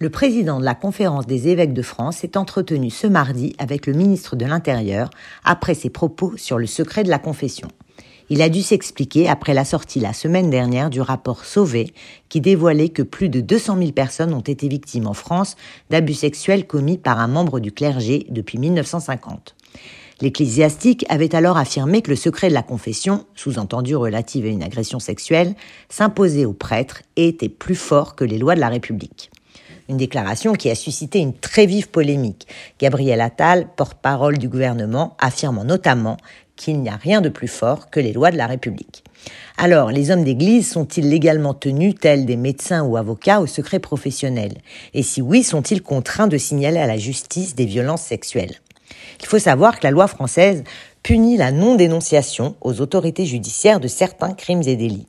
Le président de la conférence des évêques de France s'est entretenu ce mardi avec le ministre de l'Intérieur après ses propos sur le secret de la confession. Il a dû s'expliquer après la sortie la semaine dernière du rapport Sauvé qui dévoilait que plus de 200 000 personnes ont été victimes en France d'abus sexuels commis par un membre du clergé depuis 1950. L'ecclésiastique avait alors affirmé que le secret de la confession, sous-entendu relative à une agression sexuelle, s'imposait aux prêtres et était plus fort que les lois de la République. Une déclaration qui a suscité une très vive polémique. Gabriel Attal, porte-parole du gouvernement, affirmant notamment qu'il n'y a rien de plus fort que les lois de la République. Alors, les hommes d'Église sont-ils légalement tenus, tels des médecins ou avocats, au secret professionnel? Et si oui, sont-ils contraints de signaler à la justice des violences sexuelles? Il faut savoir que la loi française punit la non-dénonciation aux autorités judiciaires de certains crimes et délits.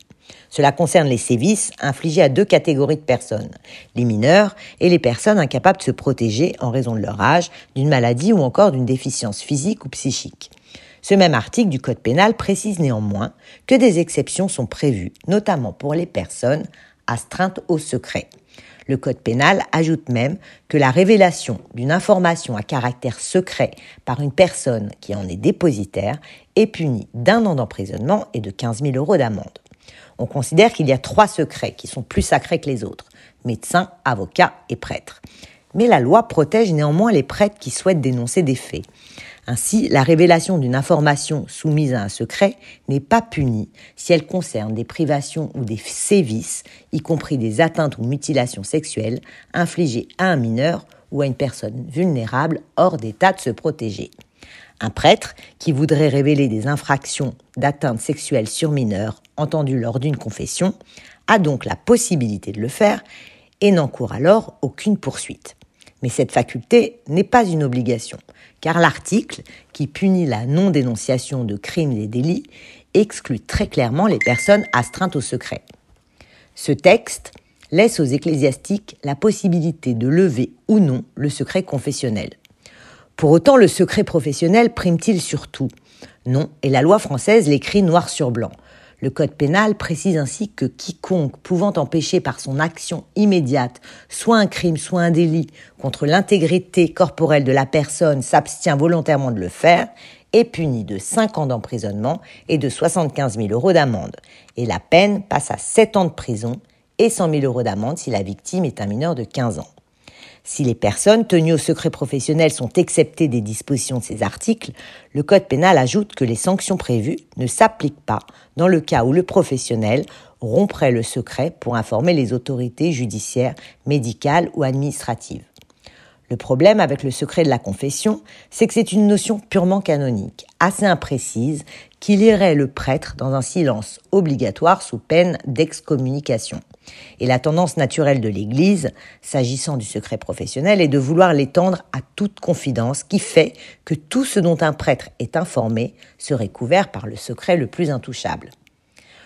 Cela concerne les sévices infligés à deux catégories de personnes, les mineurs et les personnes incapables de se protéger en raison de leur âge, d'une maladie ou encore d'une déficience physique ou psychique. Ce même article du Code pénal précise néanmoins que des exceptions sont prévues, notamment pour les personnes astreintes au secret. Le Code pénal ajoute même que la révélation d'une information à caractère secret par une personne qui en est dépositaire est punie d'un an d'emprisonnement et de 15 000 euros d'amende. On considère qu'il y a trois secrets qui sont plus sacrés que les autres, médecins, avocats et prêtres. Mais la loi protège néanmoins les prêtres qui souhaitent dénoncer des faits. Ainsi, la révélation d'une information soumise à un secret n'est pas punie si elle concerne des privations ou des sévices, y compris des atteintes ou mutilations sexuelles infligées à un mineur ou à une personne vulnérable hors d'état de se protéger. Un prêtre qui voudrait révéler des infractions d'atteinte sexuelle sur mineurs entendues lors d'une confession a donc la possibilité de le faire et n'encourt alors aucune poursuite. Mais cette faculté n'est pas une obligation, car l'article, qui punit la non-dénonciation de crimes et délits, exclut très clairement les personnes astreintes au secret. Ce texte laisse aux ecclésiastiques la possibilité de lever ou non le secret confessionnel. Pour autant, le secret professionnel prime-t-il sur tout? Non, et la loi française l'écrit noir sur blanc. Le Code pénal précise ainsi que quiconque pouvant empêcher par son action immédiate soit un crime, soit un délit contre l'intégrité corporelle de la personne s'abstient volontairement de le faire est puni de 5 ans d'emprisonnement et de 75 000 euros d'amende. Et la peine passe à 7 ans de prison et 100 000 euros d'amende si la victime est un mineur de 15 ans. Si les personnes tenues au secret professionnel sont exceptées des dispositions de ces articles, le Code pénal ajoute que les sanctions prévues ne s'appliquent pas dans le cas où le professionnel romprait le secret pour informer les autorités judiciaires, médicales ou administratives. Le problème avec le secret de la confession, c'est que c'est une notion purement canonique, assez imprécise, qui lirait le prêtre dans un silence obligatoire sous peine d'excommunication. Et la tendance naturelle de l'Église, s'agissant du secret professionnel, est de vouloir l'étendre à toute confidence, qui fait que tout ce dont un prêtre est informé serait couvert par le secret le plus intouchable.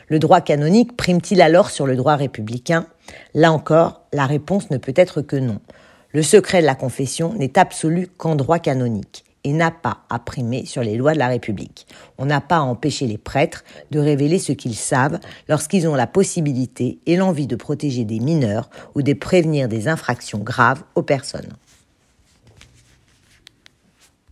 Le droit canonique prime-t-il alors sur le droit républicain? Là encore, la réponse ne peut être que non. Le secret de la confession n'est absolu qu'en droit canonique et n'a pas à primer sur les lois de la République. On n'a pas à empêcher les prêtres de révéler ce qu'ils savent lorsqu'ils ont la possibilité et l'envie de protéger des mineurs ou de prévenir des infractions graves aux personnes.